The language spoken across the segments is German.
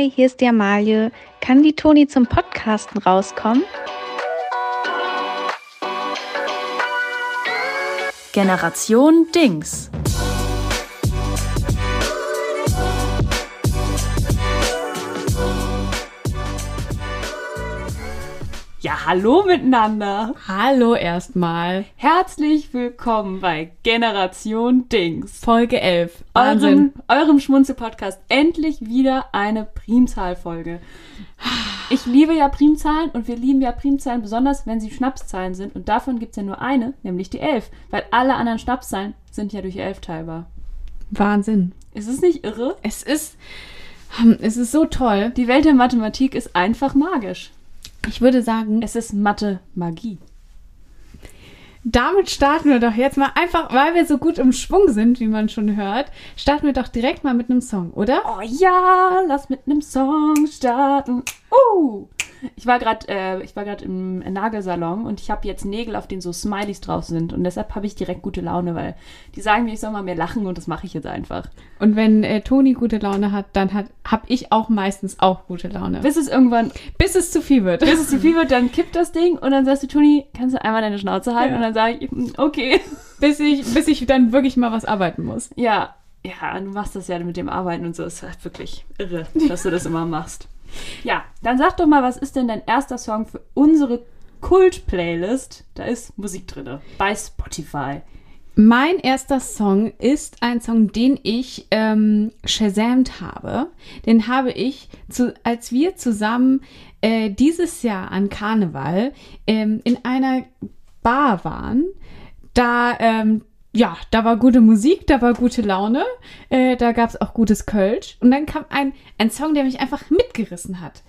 Hi, hier ist die Amalie. Kann die Toni zum Podcasten rauskommen? Generation Dings. Hallo miteinander. Hallo erstmal. Herzlich willkommen bei Generation Dings. Folge 11. Eurem, eurem Schmunzel-Podcast. Endlich wieder eine Primzahlfolge. Ich liebe ja Primzahlen und wir lieben ja Primzahlen, besonders wenn sie Schnapszahlen sind. Und davon gibt es ja nur eine, nämlich die 11. Weil alle anderen Schnapszahlen sind ja durch 11 teilbar. Wahnsinn. Ist es nicht irre? Es ist, hm, es ist so toll. Die Welt der Mathematik ist einfach magisch. Ich würde sagen, Es ist Mathe-Magie. damit starten wir doch jetzt mal einfach, weil wir so gut im Schwung sind, wie man schon hört, starten wir doch direkt mal mit einem Song, oder? Oh ja, lass mit einem Song starten. Uh. Ich war gerade äh, ich war gerade im Nagelsalon und ich habe jetzt Nägel, auf denen so Smileys drauf sind und deshalb habe ich direkt gute Laune, weil die sagen mir, ich soll mal mehr lachen und das mache ich jetzt einfach. Und wenn äh, Toni gute Laune hat, dann hat, habe ich auch meistens auch gute Laune. Bis es irgendwann, Bis es zu viel wird. bis es zu viel wird, dann kippt das Ding und dann sagst du, Toni, kannst du einmal deine Schnauze halten Ja. und dann sage ich, "Mm, okay. bis ich, bis ich dann wirklich mal was arbeiten muss. Ja, ja, du machst das ja mit dem Arbeiten und so. ist halt wirklich irre, dass du das immer machst. Ja, dann sag doch mal, was ist denn dein erster Song für unsere Kult-Playlist? Da ist Musik drin. Bei Spotify. Mein erster Song ist ein Song, den ich ähm, shazamt habe. Den habe ich, zu, als wir zusammen äh, dieses Jahr an Karneval ähm, in einer Bar waren. Da, ähm, ja, da war gute Musik, da war gute Laune, äh, da gab es auch gutes Kölsch. Und dann kam ein, ein Song, der mich einfach mitgerissen hat.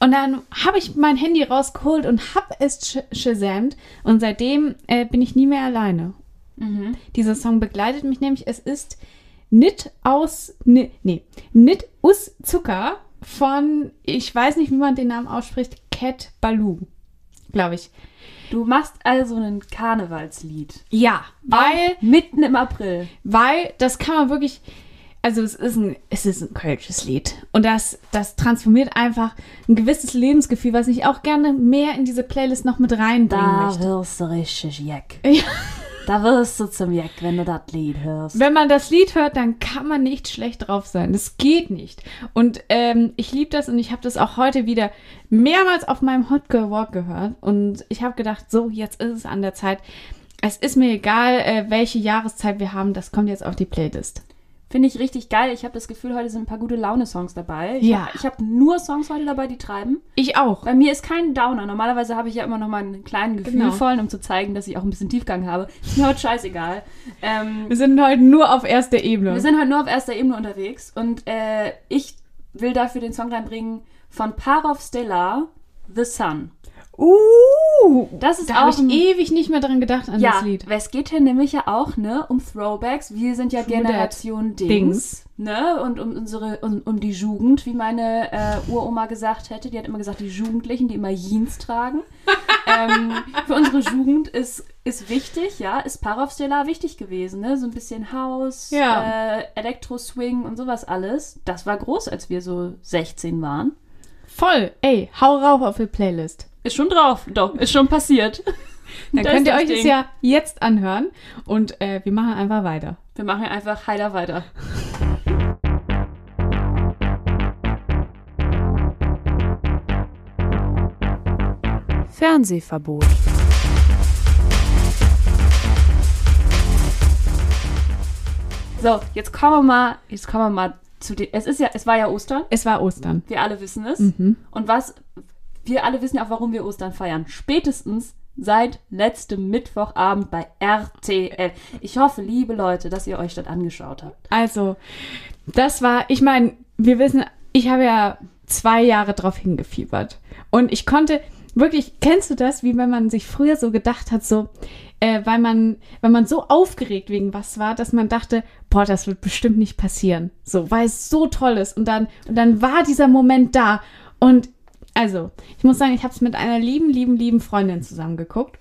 Und dann habe ich mein Handy rausgeholt und habe es sh shazamt. Und seitdem äh, bin ich nie mehr alleine. Dieser Song begleitet mich nämlich. Es ist Nit aus, nee, nee, Nit us Zucker von, ich weiß nicht, wie man den Namen ausspricht, Cat Baloo, glaube ich. Du machst also ein Karnevalslied. Ja, weil, Mitten im April. weil das kann man wirklich, also es ist ein, es ist ein kölsches Lied. Und das, das transformiert einfach ein gewisses Lebensgefühl, was ich auch gerne mehr in diese Playlist noch mit reinbringen möchte. wirst du richtig Jack. Ja. Da wirst du zum Jack, wenn du das Lied hörst. Wenn man das Lied hört, dann kann man nicht schlecht drauf sein. Das geht nicht. Und ähm, ich liebe das und ich habe das auch heute wieder mehrmals auf meinem Hot Girl Walk gehört. Und ich habe gedacht, so, jetzt ist es an der Zeit. Es ist mir egal, äh, welche Jahreszeit wir haben, das kommt jetzt auf die Playlist. Finde ich richtig geil. Ich habe das Gefühl, heute sind ein paar gute Laune-Songs dabei. Ich Ja. Hab, ich habe nur Songs heute dabei, die treiben. Ich auch. Bei mir ist kein Downer. Normalerweise habe ich ja immer noch mal einen kleinen Genau. gefühlvollen, um zu zeigen, dass ich auch ein bisschen Tiefgang habe. Ist mir heute scheißegal. Ähm, Wir sind heute nur auf erster Ebene. wir sind heute nur auf erster Ebene unterwegs und äh, ich will dafür den Song reinbringen von Parov Stellar, The Sun. Uh, Das ist da habe auch ich ewig nicht mehr dran gedacht an Ja, das Lied. es geht hier nämlich ja auch ne, um Throwbacks. Wir sind ja True Generation Dings, Dings. ne? Und um unsere, um, um die Jugend, wie meine äh, Uroma gesagt hätte. Die hat immer gesagt, die Jugendlichen, die immer Jeans tragen. ähm, für unsere Jugend ist, ist wichtig, ja, ist Parov-Stellar wichtig gewesen, ne? So ein bisschen House, Ja. äh, Elektro-Swing und sowas alles. Das war groß, als wir so 16 waren. Voll. Ey, hau rauf auf die Playlist. Ist schon drauf, doch, ist schon passiert. Dann Da könnt ihr das euch das Ding. ja jetzt anhören und äh, wir machen einfach weiter. Wir machen einfach heiler weiter. Fernsehverbot. So, jetzt kommen wir mal, jetzt kommen wir mal zu den. Es ist ja, es war ja Ostern. Es war Ostern. Wir alle wissen es. Mhm. Und was, wir alle wissen ja auch, warum wir Ostern feiern. Spätestens seit letztem Mittwochabend bei RTL. Ich hoffe, liebe Leute, dass ihr euch das angeschaut habt. Also, das war, ich meine, wir wissen, ich habe ja zwei Jahre drauf hingefiebert. Und ich konnte wirklich, kennst du das, wie wenn man sich früher so gedacht hat, so, äh, weil man, weil man so aufgeregt wegen was war, dass man dachte, boah, das wird bestimmt nicht passieren. So, weil es so toll ist. Und dann, und dann war dieser Moment da. Und also, ich muss sagen, ich habe es mit einer lieben, lieben, lieben Freundin zusammen geguckt.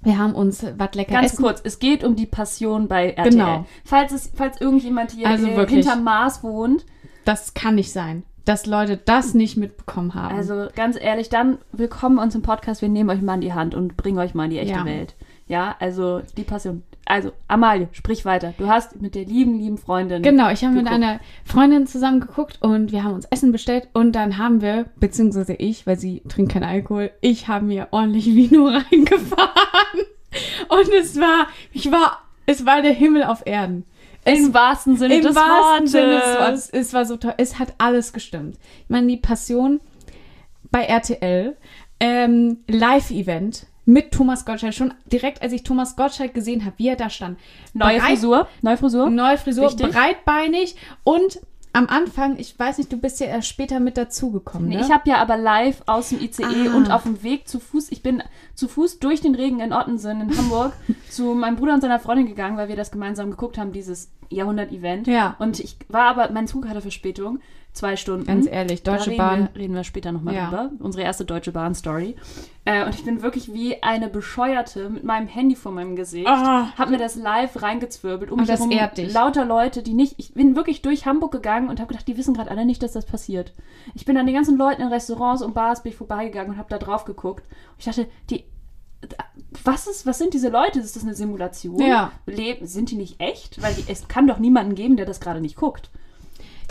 Wir haben uns was lecker Ganz essen. kurz, es geht um die Passion bei RTL. Genau. Falls, es, falls irgendjemand hier Also äh, wirklich. hinterm Mars wohnt, Das kann nicht sein. dass Leute das nicht mitbekommen haben. Also ganz ehrlich, dann willkommen uns im Podcast. Wir nehmen euch mal in die Hand und bringen euch mal in die echte Ja. Welt. Ja, also die Passion. Also, Amalie, sprich weiter. Du hast mit der lieben, lieben Freundin. Genau, ich habe mit einer Freundin zusammen geguckt und wir haben uns Essen bestellt und dann haben wir, beziehungsweise ich, weil sie trinkt keinen Alkohol, ich habe mir ordentlich Vino reingefahren. Und es war, ich war, es war der Himmel auf Erden. Im wahrsten Sinne Im des wahrsten Wortes. Sinne des Wortes. Es war so toll. Es hat alles gestimmt. Ich meine, die Passion bei RTL, ähm, Live-Event mit Thomas Gottschalk. Schon direkt, als ich Thomas Gottschalk gesehen habe, wie er da stand. Neue Bereit- Frisur. Neue Frisur. Neue Frisur, Wichtig. breitbeinig und am Anfang, ich weiß nicht, du bist ja erst später mit dazugekommen, Nee, ne? Ich habe ja aber live aus dem ICE Ah. und auf dem Weg zu Fuß, ich bin zu Fuß durch den Regen in Ottensen in Hamburg zu meinem Bruder und seiner Freundin gegangen, weil wir das gemeinsam geguckt haben, dieses Jahrhundert-Event. Ja. Und ich war aber, mein Zug hatte Verspätung, zwei Stunden. Ganz ehrlich, Deutsche reden Bahn. Wir, reden wir später nochmal Ja. drüber. Unsere erste Deutsche Bahn-Story. Äh, und ich bin wirklich wie eine Bescheuerte mit meinem Handy vor meinem Gesicht. Ah. Hab mir das live reingezwirbelt. Um Und mich das ehrt dich. lauter Leute, die nicht. Ich bin wirklich durch Hamburg gegangen und habe gedacht, die wissen gerade alle nicht, dass das passiert. Ich bin an den ganzen Leuten in Restaurants und Bars bin ich vorbeigegangen und habe da drauf geguckt. Und ich dachte, die. Was, ist, was sind diese Leute? Ist das eine Simulation? Ja. Leben, sind die nicht echt? Weil die, es kann doch niemanden geben, der das gerade nicht guckt.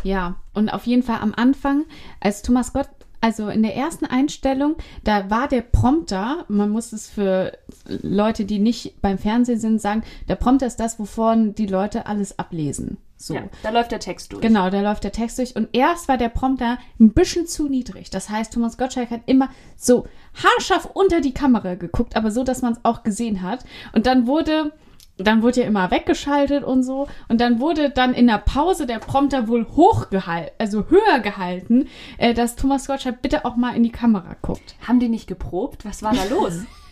Ja, und auf jeden Fall am Anfang, als Thomas Gott, also in der ersten Einstellung, da war der Prompter, man muss es für Leute, die nicht beim Fernsehen sind, sagen, der Prompter ist das, wovon die Leute alles ablesen. So. Ja, da läuft der Text durch. Genau, da läuft der Text durch. Und erst war der Prompter ein bisschen zu niedrig. Das heißt, Thomas Gottschalk hat immer so haarscharf unter die Kamera geguckt, aber so, dass man es auch gesehen hat. Und dann wurde, dann wurde ja immer weggeschaltet und so. Und dann wurde dann in der Pause der Prompter wohl hochgehalten, also höher gehalten, äh, dass Thomas Gottschalk bitte auch mal in die Kamera guckt. Haben die nicht geprobt? Was war da los?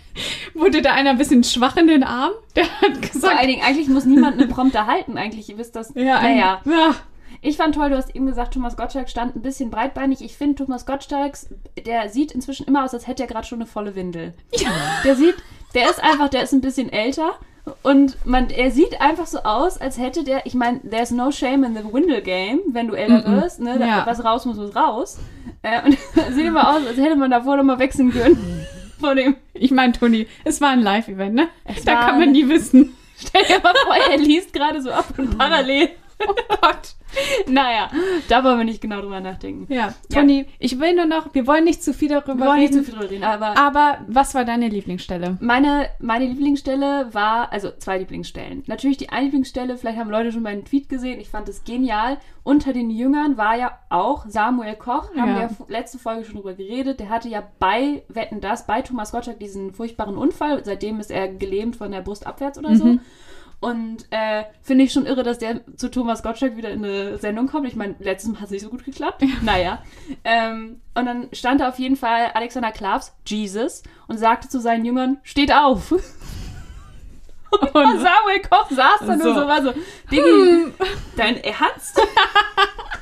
Wurde da einer ein bisschen schwach in den Arm? Der hat Vor gesagt, allen Dingen, eigentlich muss niemand einen Prompter halten. Eigentlich, ihr wisst das. ja, naja, ja, ich fand toll, du hast eben gesagt, Thomas Gottschalk stand ein bisschen breitbeinig. Ich finde, Thomas Gottschalks, der sieht inzwischen immer aus, als hätte er gerade schon eine volle Windel. Der sieht, der ist einfach, der ist ein bisschen älter. Und man, er sieht einfach so aus, als hätte der, ich meine, there's no shame in the Windel Game, wenn du älter Mm-mm. wirst, ne? Da, Ja. Was raus muss, muss raus. Äh, und sieht immer aus, als hätte man davor noch mal wechseln können. Von dem. Ich meine, Toni, es war ein Live-Event, ne? Es Da kann man nie wissen. Stell dir mal vor, er liest gerade so ab und parallel. Oh Gott. Naja, da wollen wir nicht genau drüber nachdenken. Ja, Toni, ich will nur noch, wir wollen nicht zu viel darüber Wir wollen nicht reden. zu viel drüber reden, aber aber was war deine Lieblingsstelle? meine, meine Lieblingsstelle war, also zwei Lieblingsstellen. Natürlich die eine Lieblingsstelle, vielleicht haben Leute schon meinen Tweet gesehen, ich fand es genial. Unter den Jüngern war ja auch Samuel Koch, haben Ja. wir ja letzte Folge schon drüber geredet. Der hatte ja bei Wetten das, bei Thomas Gottschalk diesen furchtbaren Unfall. Seitdem ist er gelähmt von der Brust abwärts oder so. Und äh, finde ich schon irre, dass der zu Thomas Gottschalk wieder in eine Sendung kommt. Ich meine, letztes Mal hat es nicht so gut geklappt. Naja. Ähm, und dann stand da auf jeden Fall Alexander Klavs, Jesus, und sagte zu seinen Jüngern, steht auf. Und Samuel Koch saß da nur So. so, war so, Diggi, dein Ernst?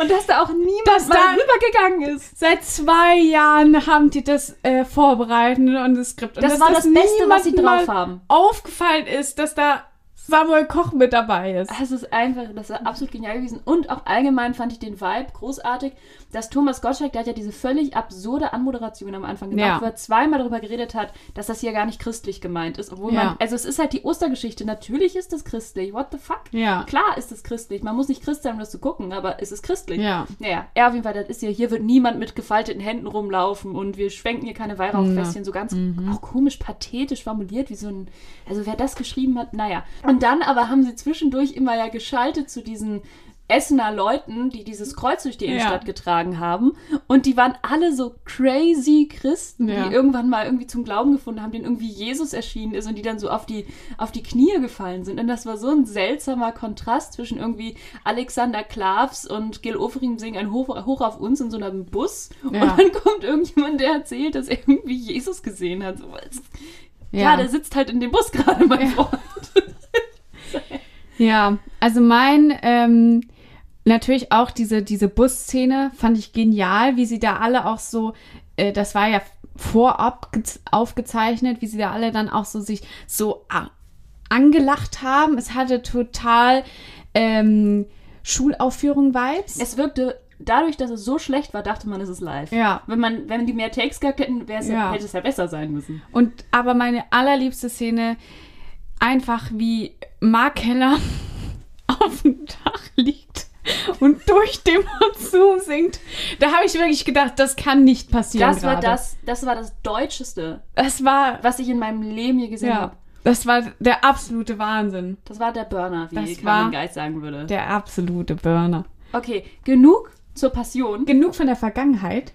und dass da auch niemand Dass mal da- rübergegangen ist. Seit zwei Jahren haben die das äh, vorbereitet und das Skript. Und Das war das Beste, was sie drauf haben. aufgefallen ist, dass da Samuel Koch mit dabei ist. Das ist einfach, das ist absolut genial gewesen. Und auch allgemein fand ich den Vibe großartig, dass Thomas Gottschalk, der hat ja diese völlig absurde Anmoderation am Anfang gemacht, Ja. wo er zweimal darüber geredet hat, dass das hier gar nicht christlich gemeint ist. Obwohl Ja. man, also es ist halt die Ostergeschichte. Natürlich ist das christlich. What the fuck? Ja. Klar ist es christlich. Man muss nicht Christ sein, um das zu gucken, aber es ist christlich. Ja. Naja, ja, auf jeden Fall, das ist ja, hier wird niemand mit gefalteten Händen rumlaufen und wir schwenken hier keine Weihrauchfässchen, so ganz Mhm. auch komisch pathetisch formuliert, wie so ein, also wer das geschrieben hat, naja. Und dann aber haben sie zwischendurch immer ja geschaltet zu diesen Essener Leuten, die dieses Kreuz durch die Innenstadt getragen haben. Und die waren alle so crazy Christen, Ja. die irgendwann mal irgendwie zum Glauben gefunden haben, denen irgendwie Jesus erschienen ist und die dann so auf die, auf die Knie gefallen sind. Und das war so ein seltsamer Kontrast zwischen irgendwie Alexander Klavs und Gil Oferim singen ein Hoch, Hoch auf uns in so einem Bus. Ja. Und dann kommt irgendjemand, der erzählt, dass er irgendwie Jesus gesehen hat. So, es- ja. der sitzt halt in dem Bus gerade, mein Freund. Ja, also mein, ähm, natürlich auch diese, diese Busszene fand ich genial, wie sie da alle auch so, äh, das war ja vorab gez- aufgezeichnet, wie sie da alle dann auch so sich so angelacht haben. Es hatte total ähm, Schulaufführung-Vibes. Es wirkte dadurch, dass es so schlecht war, dachte man, es ist live. Ja. Wenn man, wenn die mehr Takes gehabt hätten. Ja. hätte es ja besser sein müssen. Und aber meine allerliebste Szene, einfach wie Mark Keller auf dem Dach liegt und durch den Monsun singt. Da habe ich wirklich gedacht, das kann nicht passieren. Das war das, das war das Deutscheste, Das war, was ich in meinem Leben je gesehen ja, habe. das war der absolute Wahnsinn. Das war der Burner, wie Das Carmen Geist sagen würde. Der absolute Burner. Okay, genug zur Passion. Genug von der Vergangenheit.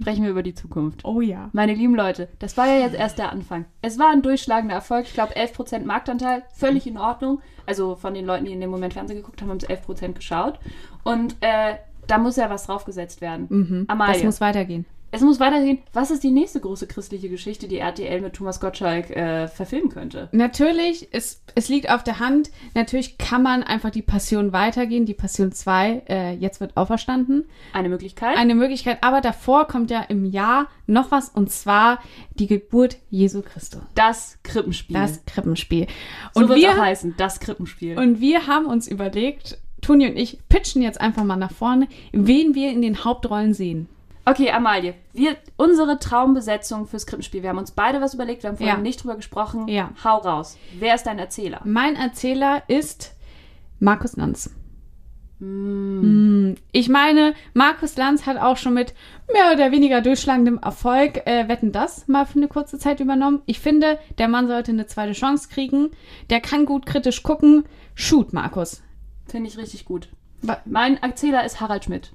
Sprechen wir über die Zukunft. Oh ja. Meine lieben Leute, das war ja jetzt erst der Anfang. Es war ein durchschlagender Erfolg. Ich glaube, 11% Marktanteil, völlig in Ordnung. Also von den Leuten, die in dem Moment Fernsehen geguckt haben, haben es 11% geschaut. Und äh, da muss ja was draufgesetzt werden. Mhm. Das muss weitergehen. Es muss weitergehen. Was ist die nächste große christliche Geschichte, die RTL mit Thomas Gottschalk äh, verfilmen könnte? Natürlich, es, es liegt auf der Hand. Natürlich kann man einfach die Passion weitergehen. Die Passion 2, äh, jetzt wird auferstanden. Eine Möglichkeit? Eine Möglichkeit, aber davor kommt ja im Jahr noch was und zwar die Geburt Jesu Christus. das Krippenspiel. Das Krippenspiel. so Und wird es auch wir, heißen, das Krippenspiel. und wir haben uns überlegt, Toni und ich pitchen jetzt einfach mal nach vorne, wen wir in den Hauptrollen sehen. Okay, Amalie, wir, unsere Traumbesetzung fürs Krippenspiel. Wir haben uns beide was überlegt, wir haben vorhin Ja. nicht drüber gesprochen. Ja. Hau raus. Wer ist dein Erzähler? Mein Erzähler ist Markus Lanz. Mm. Mm, Ich meine, Markus Lanz hat auch schon mit mehr oder weniger durchschlagendem Erfolg äh, Wetten das mal für eine kurze Zeit übernommen. Ich finde, der Mann sollte eine zweite Chance kriegen. Der kann gut kritisch gucken. Shoot, Markus. Finde ich richtig gut. Mein Erzähler ist Harald Schmidt.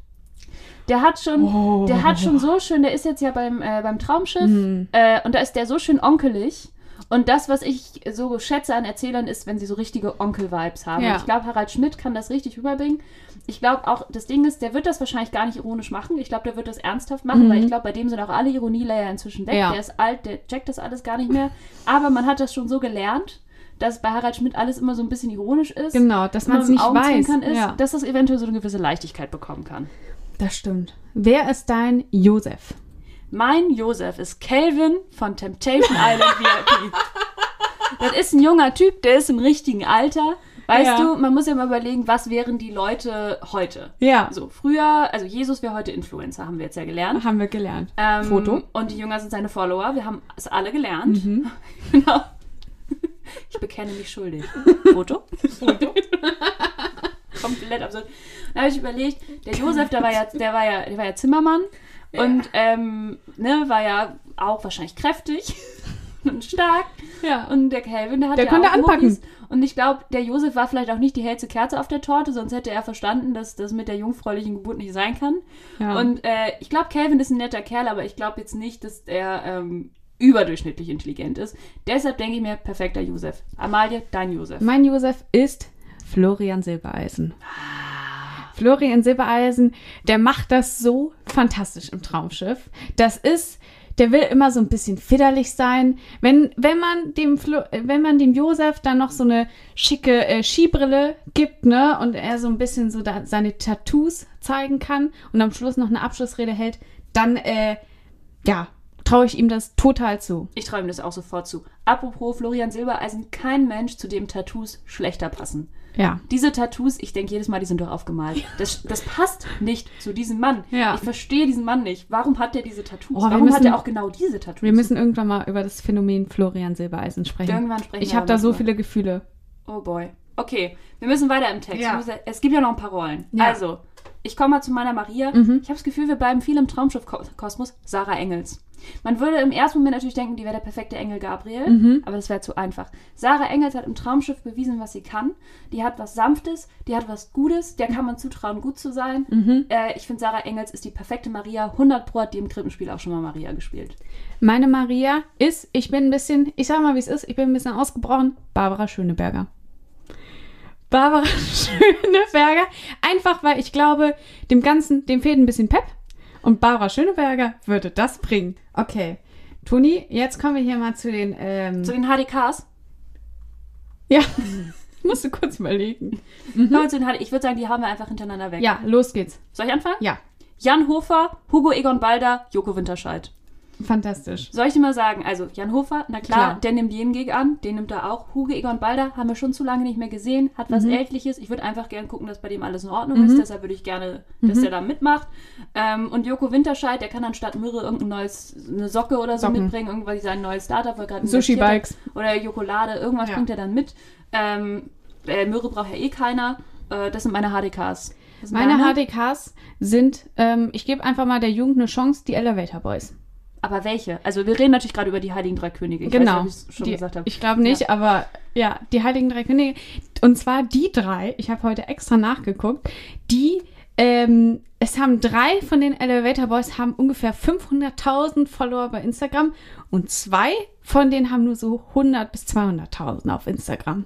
Der hat schon, Oh. der hat schon so schön, der ist jetzt ja beim, äh, beim Traumschiff Mhm. äh, und da ist der so schön onkelig. Und das, was ich so schätze an Erzählern, ist, wenn sie so richtige Onkel-Vibes haben. Ja. Und ich glaube, Harald Schmidt kann das richtig rüberbringen. Ich glaube auch, das Ding ist, der wird das wahrscheinlich gar nicht ironisch machen. Ich glaube, der wird das ernsthaft machen, Mhm. weil ich glaube, bei dem sind auch alle Ironielayer inzwischen weg. Ja. Der ist alt, der checkt das alles gar nicht mehr. Aber man hat das schon so gelernt, dass bei Harald Schmidt alles immer so ein bisschen ironisch ist. Genau, dass man es nicht weiß. Ist, ja, dass das eventuell so eine gewisse Leichtigkeit bekommen kann. Das stimmt. Wer ist dein Josef? Mein Josef ist Kelvin von Temptation Island VIP. Das ist ein junger Typ, der ist im richtigen Alter. Weißt Ja. du, man muss ja mal überlegen, was wären die Leute heute? Ja, So, früher, also Jesus wäre heute Influencer, haben wir jetzt ja gelernt. haben wir gelernt. Ähm, Foto. Und die Jünger sind seine Follower. Wir haben es alle gelernt. Mhm. genau. Ich bekenne mich schuldig. Foto? Foto. Komplett absurd. Da habe ich überlegt, der Josef, der war ja, der war ja, der war ja Zimmermann und ähm, ne, war ja auch wahrscheinlich kräftig und stark. Ja. Und der Calvin, der hat Der ja konnte auch anpacken. Muckis. Und ich glaube, der Josef war vielleicht auch nicht die hellste Kerze auf der Torte, sonst hätte er verstanden, dass das mit der jungfräulichen Geburt nicht sein kann. ja. Und äh, ich glaube, Calvin ist ein netter Kerl, aber ich glaube jetzt nicht, dass er ähm, überdurchschnittlich intelligent ist. Deshalb denke ich mir, perfekter Josef. Amalie, dein Josef. Mein Josef ist Florian Silbereisen. Florian Silbereisen, der macht das so fantastisch im Traumschiff. Das ist, der will immer so ein bisschen fidderlich sein. Wenn, wenn man dem Flo, wenn man dem Josef dann noch so eine schicke äh, Skibrille gibt, ne, und er so ein bisschen so da, seine Tattoos zeigen kann und am Schluss noch eine Abschlussrede hält, dann, äh, ja, traue ich ihm das total zu. Ich traue ihm das auch sofort zu. Apropos Florian Silbereisen, kein Mensch, zu dem Tattoos schlechter passen. Ja. Diese Tattoos, ich denke jedes Mal, die sind doch aufgemalt. Das, das passt nicht zu diesem Mann. Ja. Ich verstehe diesen Mann nicht. Warum hat er diese Tattoos? Oh, Warum hat müssen- er auch genau diese Tattoos? Wir müssen irgendwann mal über das Phänomen Florian Silbereisen sprechen. Irgendwann sprechen ich habe da so viele Gefühle. Oh boy. Okay, wir müssen weiter im Text. Ja. Müssen- Es gibt ja noch ein paar Rollen. Ja. Also, ich komme mal zu meiner Maria. Mhm. Ich habe das Gefühl, wir bleiben viel im Traumschiff-Kosmos. Sarah Engels. Man würde im ersten Moment natürlich denken, die wäre der perfekte Engel Gabriel, Mhm. aber das wäre zu einfach. Sarah Engels hat im Traumschiff bewiesen, was sie kann. Die hat was Sanftes, die hat was Gutes, der kann man zutrauen, gut zu sein. Mhm. Äh, ich finde, Sarah Engels ist die perfekte Maria. 100 Pro hat die im Krippenspiel auch schon mal Maria gespielt. Meine Maria ist, ich bin ein bisschen, ich sag mal, wie es ist, ich bin ein bisschen ausgebrochen, Barbara Schöneberger. Barbara Schöneberger, einfach weil ich glaube, dem Ganzen, dem fehlt ein bisschen Pep. Und Barbara Schöneberger würde das bringen. Okay. Toni, jetzt kommen wir hier mal zu den, ähm, Zu den HDKs. ja, musst du kurz überlegen. Den HD ich würde sagen, die haben wir einfach hintereinander weg. Ja, los geht's. Soll ich anfangen? Ja. Jan Hofer, Hugo Egon Balder, Joko Winterscheid. Fantastisch. Soll ich dir mal sagen, also Jan Hofer, na klar, Klar. der nimmt jeden Gig an, den nimmt er auch. Hugo Egon Balder haben wir schon zu lange nicht mehr gesehen, hat was Ältliches. Ich würde einfach gerne gucken, dass bei dem alles in Ordnung ist, deshalb würde ich gerne, dass der da mitmacht. Ähm, und Joko Winterscheid, der kann anstatt Myrrhe irgendein neues, eine Socke oder so Socken. mitbringen, irgendwas sein neues Startup, er gerade Sushi. Bikes. Oder Jokolade, irgendwas Ja. bringt er dann mit. Ähm, äh, Myrrhe braucht ja eh keiner. Äh, das sind meine HDKs. Sind Meine deine? HDKs sind, ähm, ich gebe einfach mal der Jugend eine Chance, die Elevator Boys. Aber welche? Also wir reden natürlich gerade über die Heiligen Drei Könige. Ich weiß genau. ob ich's schon die, gesagt habe. Ich glaube nicht, aber ja, die Heiligen Drei Könige. Und zwar die drei, ich habe heute extra nachgeguckt, die, ähm, es haben drei von den Elevator Boys haben ungefähr 500.000 Follower bei Instagram und zwei von denen haben nur so 100 bis 200.000 auf Instagram.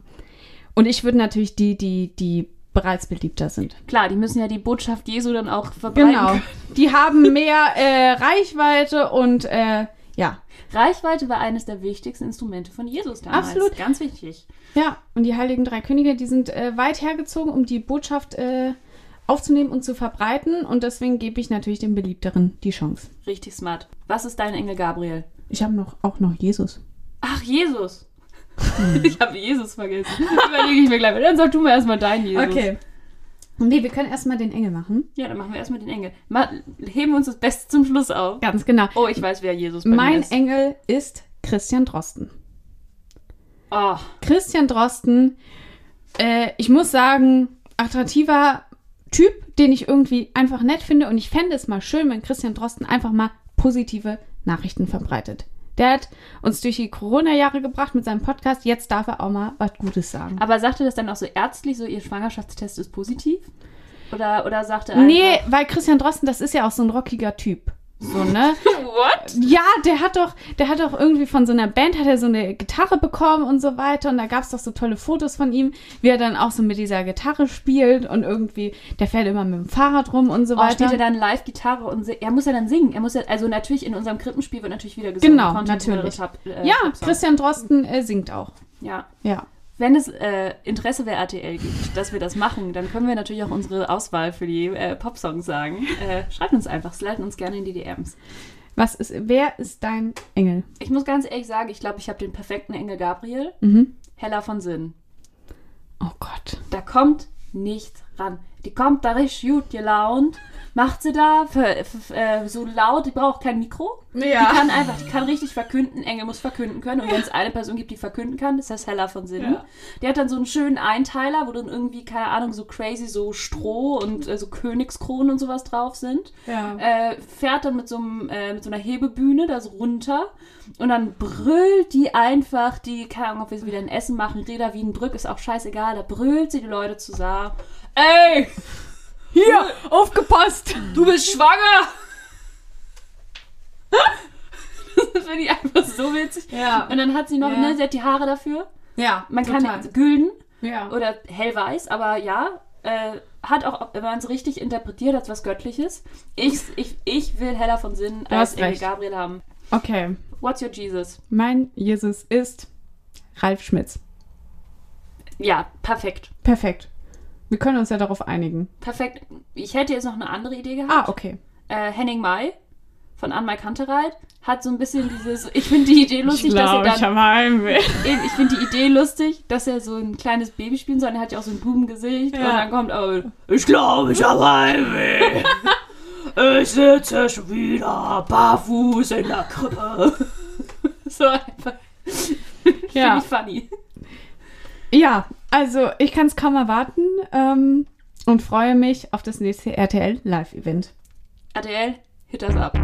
Und ich würde natürlich die, die, die bereits beliebter sind. Klar, die müssen ja die Botschaft Jesu dann auch verbreiten. Genau. Die haben mehr äh, Reichweite und äh, ja. Reichweite war eines der wichtigsten Instrumente von Jesus damals. Absolut. Ganz wichtig. Ja, und die Heiligen Drei Könige, die sind äh, weit hergezogen, um die Botschaft äh, aufzunehmen und zu verbreiten. Und deswegen gebe ich natürlich dem Beliebteren die Chance. Richtig smart. Was ist dein Engel Gabriel? Ich habe noch auch noch Jesus. Ach, Jesus. Ich habe Jesus vergessen. Überlege ich mir gleich. Dann sag du mir erstmal deinen Jesus. Nee, wir können erstmal den Engel machen. Ja, dann machen wir erstmal den Engel. Ma heben wir uns das Beste zum Schluss auf. Ganz genau. Oh, ich weiß, wer Jesus bei mein ist. Engel ist Christian Drosten. Oh, Christian Drosten, äh, ich muss sagen, attraktiver Typ, den ich irgendwie einfach nett finde. Und ich fände es mal schön, wenn Christian Drosten einfach mal positive Nachrichten verbreitet. Der hat uns durch die Corona-Jahre gebracht mit seinem Podcast. Jetzt darf er auch mal was Gutes sagen. aber sagt er das dann auch so ärztlich, so ihr Schwangerschaftstest ist positiv? Oder, oder sagt er Nee, einfach... weil Christian Drosten, das ist ja auch so ein rockiger Typ. So, ne? What? Ja, der hat doch, der hat doch irgendwie von so einer Band hat er so eine Gitarre bekommen und so weiter. Und da gab es doch so tolle Fotos von ihm, wie er dann auch so mit dieser Gitarre spielt und irgendwie, der fährt immer mit dem Fahrrad rum und so Oh, weiter. steht er dann live Gitarre und er muss ja dann singen. Er muss ja, also natürlich in unserem Krippenspiel wird natürlich wieder gesungen. Genau, natürlich. Pop- äh, ja. Christian Drosten äh, singt auch. Ja. Ja. Wenn es äh, Interesse bei RTL gibt, dass wir das machen, dann können wir natürlich auch unsere Auswahl für die äh, Popsongs sagen. Äh, schreibt uns einfach, sliden uns gerne in die DMs. Was ist, wer ist dein Engel? Ich muss ganz ehrlich sagen, ich glaube, ich habe den perfekten Engel Gabriel. Mhm. Heller von Sinn. Oh Gott. Da kommt nichts ran. Die kommt da richtig gut gelaunt, macht sie da für, für, äh, so laut, die braucht kein Mikro. Ja. Die kann einfach, die kann richtig verkünden. Engel muss verkünden können. Und wenn es eine Person gibt, die verkünden kann, das heißt Heller von Sinnen. Ja. Der hat dann so einen schönen Einteiler, wo dann irgendwie, keine Ahnung, so crazy, so Stroh und äh, so Königskronen und sowas drauf sind. Ja. Äh, fährt dann mit so, einem, äh, mit so einer Hebebühne da so runter und dann brüllt die einfach, die, keine Ahnung, ob wir wieder ein Essen machen, Reda Wienbrück, ist auch scheißegal, da brüllt sie die Leute zusammen. Ey, Hier, aufgepasst! du bist schwanger! das finde ich einfach so witzig. Ja. Und dann hat sie noch, Ja. ne, sie hat die Haare dafür. Ja, Man total. kann gülden Ja. oder hellweiß, aber ja, äh, hat auch, wenn man es richtig interpretiert, als was Göttliches. Ich, ich, ich will heller von Sinn Du als Engel. Gabriel haben. Okay. What's your Jesus? Mein Jesus ist Ralf Schmitz. Ja, perfekt. Perfekt. Wir können uns ja darauf einigen. Perfekt. Ich hätte jetzt noch eine andere Idee gehabt. Ah, okay. Äh, Henning Mai von Anmai Kantereit hat so ein bisschen dieses. Ich finde die Idee lustig, dass er dann. habe Heimweh. Eben, ich finde die Idee lustig, dass er so ein kleines Baby spielen soll. Er hat ja auch so ein Bubengesicht. Ja. Und dann kommt aber. Ich glaube, ich habe Heimweh. Ich sitze schon wieder barfuß in der Krippe. so einfach. Ja. Finde ich funny. Ja, also ich kann es kaum erwarten ähm, und freue mich auf das nächste RTL Live-Event. ADL, hit das ab.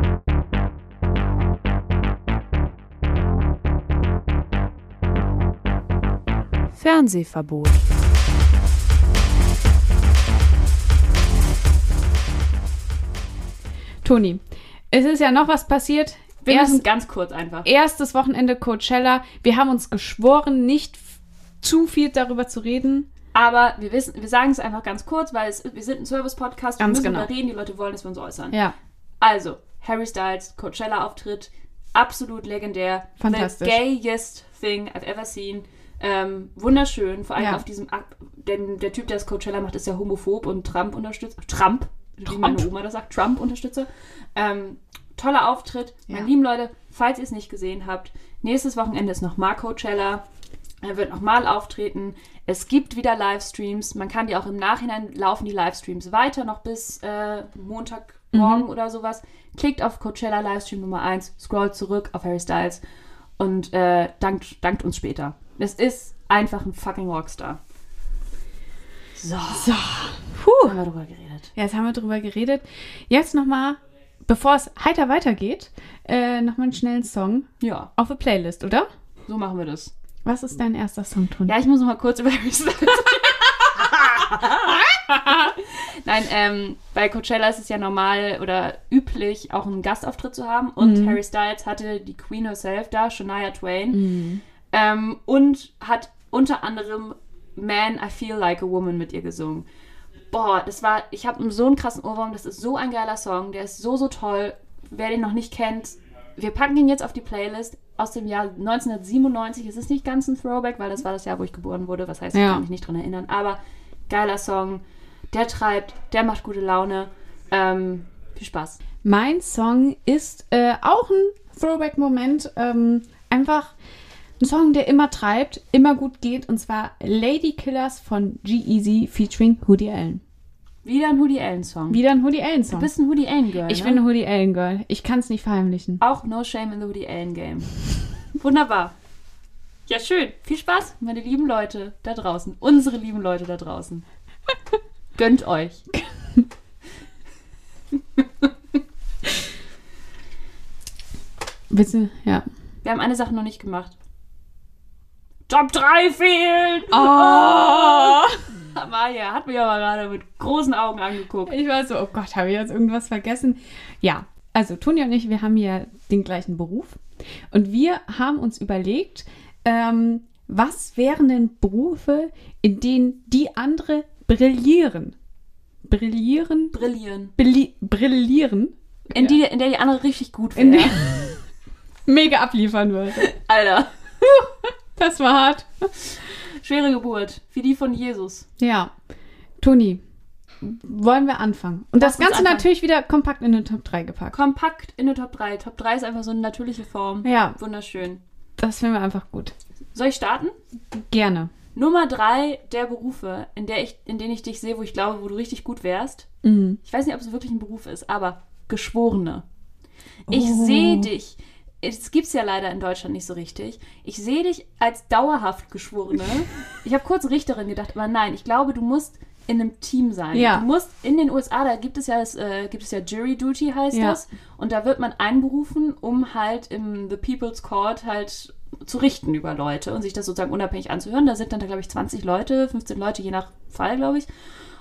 Fernsehverbot. Toni, es ist ja noch was passiert. Wir müssen Erst, ganz kurz einfach. erstes Wochenende Coachella. Wir haben uns geschworen, nicht zu viel darüber zu reden. Aber wir wissen, wir sagen es einfach ganz kurz, weil es, wir sind ein Service-Podcast. Wir müssen genau. darüber reden, die Leute wollen, dass wir uns äußern. Ja, Also, Harry Styles, Coachella-Auftritt, absolut legendär. Fantastisch. The gayest thing I've ever seen. Ähm, wunderschön, vor allem Ja. auf diesem Akt. Denn der Typ, der das Coachella macht, ist ja homophob und Trump unterstützt. Trump, wie Trump. meine Oma das sagt, Trump-Unterstützer. Ähm, Toller Auftritt. Ja. Meine lieben Leute, falls ihr es nicht gesehen habt, nächstes Wochenende ist noch Marco Cella. Er wird nochmal auftreten. Es gibt wieder Livestreams. Man kann die auch im Nachhinein laufen die Livestreams weiter, noch bis äh, Montagmorgen oder sowas. Klickt auf Coachella Livestream Nummer 1, scrollt zurück auf Harry Styles und äh, dankt, dankt uns später. Es ist einfach ein fucking Rockstar. So, So, puh. haben wir drüber geredet. Ja, jetzt haben wir drüber geredet. Jetzt nochmal, bevor es heiter weitergeht, äh, nochmal einen schnellen Song Ja, auf der Playlist, oder? so machen wir das. Was ist dein erster Song, Toni? Ja, ich muss noch mal kurz über Harry Styles Nein, ähm, bei Coachella ist es ja normal oder üblich, auch einen Gastauftritt zu haben. Und Harry Styles hatte die Queen herself da, Shania Twain. Ähm, und hat unter anderem Man, I Feel Like a Woman mit ihr gesungen. Boah, das war, ich habe so einen krassen Ohrwurm. Das ist so ein geiler Song. Der ist so, so toll. Wer den noch nicht kennt, wir packen ihn jetzt auf die Playlist aus dem Jahr 1997. Es ist nicht ganz ein Throwback, weil das war das Jahr, wo ich geboren wurde. Was heißt, ich Ja. kann mich nicht dran erinnern. Aber geiler Song. Der treibt, der macht gute Laune. Ähm, viel Spaß. Mein Song ist äh, auch ein Throwback-Moment. Ähm, einfach ein Song, der immer treibt, immer gut geht. Und zwar Lady Killers von G-Eazy featuring Hoodie Allen. Wieder ein Hoodie Allen Song. Wieder ein Hoodie Allen-Song. Du bist ein Hoodie Allen Girl. Ich ne? bin ein Hoodie Allen-Girl. Ich kann es nicht verheimlichen. Auch No Shame in the Woody Allen Game. Wunderbar. Ja, schön. Viel Spaß, meine lieben Leute da draußen. Unsere lieben Leute da draußen. Gönnt euch. Bitte, ja. Wir haben eine Sache noch nicht gemacht. Top 3 fehlen! Oh! Amalia hat mich aber gerade mit großen Augen angeguckt. Ich war so, oh Gott, habe ich jetzt irgendwas vergessen? Ja, also Toni und ich, wir haben ja den gleichen Beruf. Und wir haben uns überlegt, ähm, was wären denn Berufe, in denen die andere brillieren? Brillieren? Brillieren. Brilli brillieren? In, die, in der die andere richtig gut wäre. Mega abliefern würde. Alter. Das war hart. Schwere Geburt. Wie die von Jesus. Ja. Toni, wollen wir anfangen? Und Lass das Ganze anfangen. natürlich wieder kompakt in den Top 3 gepackt. Kompakt in der Top 3. Top 3 ist einfach so eine natürliche Form. Ja, Wunderschön. das finden wir einfach gut. Soll ich starten? Gerne. Nummer drei der Berufe, in, der ich, in denen ich dich sehe, wo ich glaube, wo du richtig gut wärst. Mhm. Ich weiß nicht, ob es wirklich ein Beruf ist, aber Geschworene. Ich Oh. sehe dich. Es gibt es ja leider in Deutschland nicht so richtig. Ich sehe dich als dauerhaft Geschworene. ich habe kurz Richterin gedacht, aber nein, ich glaube, du musst in einem Team sein. Ja. Du musst in den USA, da gibt es ja das, äh, gibt es ja Jury Duty heißt Ja. das. Und da wird man einberufen, um halt im The People's Court halt zu richten über Leute und sich das sozusagen unabhängig anzuhören. Da sind dann, glaube ich, 20 Leute, 15 Leute, je nach Fall, glaube ich.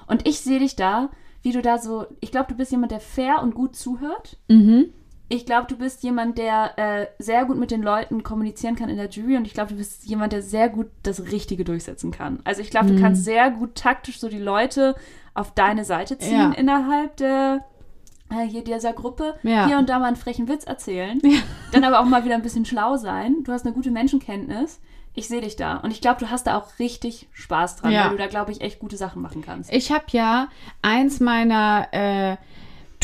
Und ich sehe dich da, wie du da so, ich glaube, du bist jemand, der fair und gut zuhört. Mhm. Ich glaube, du bist jemand, der äh, sehr gut mit den Leuten kommunizieren kann in der Jury und ich glaube, du bist jemand, der sehr gut das Richtige durchsetzen kann. Also ich glaube, du kannst sehr gut taktisch so die Leute auf deine Seite ziehen Ja. innerhalb der äh, hier dieser Gruppe. Ja. Hier und da mal einen frechen Witz erzählen. Dann aber auch mal wieder ein bisschen schlau sein. Du hast eine gute Menschenkenntnis. Ich sehe dich da und ich glaube, du hast da auch richtig Spaß dran, Ja. weil du da, glaube ich, echt gute Sachen machen kannst. Ich habe ja eins meiner äh,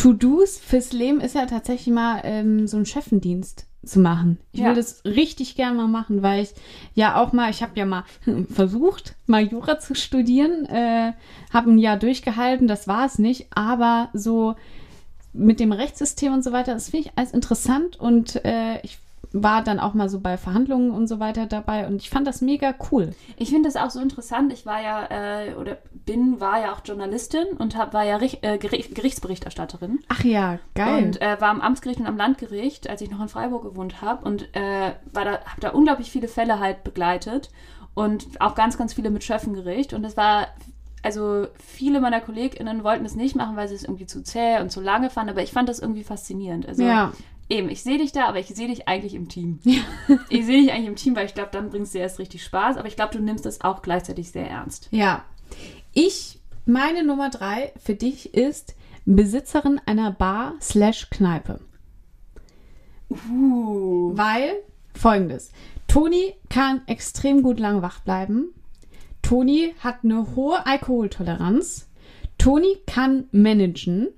To-Dos fürs Leben ist ja tatsächlich mal ähm, so einen Chefendienst zu machen. Ich Ja. will das richtig gern mal machen, weil ich ja auch mal, ich habe ja mal versucht, mal Jura zu studieren, äh, habe ein Jahr durchgehalten, das war es nicht, aber so mit dem Rechtssystem und so weiter, das finde ich alles interessant und äh, ich war dann auch mal so bei Verhandlungen und so weiter dabei und ich fand das mega cool. Ich finde das auch so interessant. Ich war ja, äh, oder bin, war ja auch Journalistin und hab, war ja Rich, äh, Geri- Gerichtsberichterstatterin. Ach ja, geil. Und äh, war am Amtsgericht und am Landgericht, als ich noch in Freiburg gewohnt habe. Und äh, war da, habe da unglaublich viele Fälle halt begleitet. Und auch ganz, ganz viele mit Schöffengericht. Und es war, also viele meiner KollegInnen wollten es nicht machen, weil sie es irgendwie zu zäh und zu lange fanden. Aber ich fand das irgendwie faszinierend. Also ja. Eben, ich sehe dich da, aber ich sehe dich eigentlich im Team. ich sehe dich eigentlich im Team, weil ich glaube, dann bringst du dir erst richtig Spaß. Aber ich glaube, du nimmst es auch gleichzeitig sehr ernst. Ja. Ich, meine Nummer drei für dich ist Besitzerin einer Bar slash Kneipe. Uh. Weil folgendes. Toni kann extrem gut lang wach bleiben. Toni hat eine hohe Alkoholtoleranz. Toni kann managen.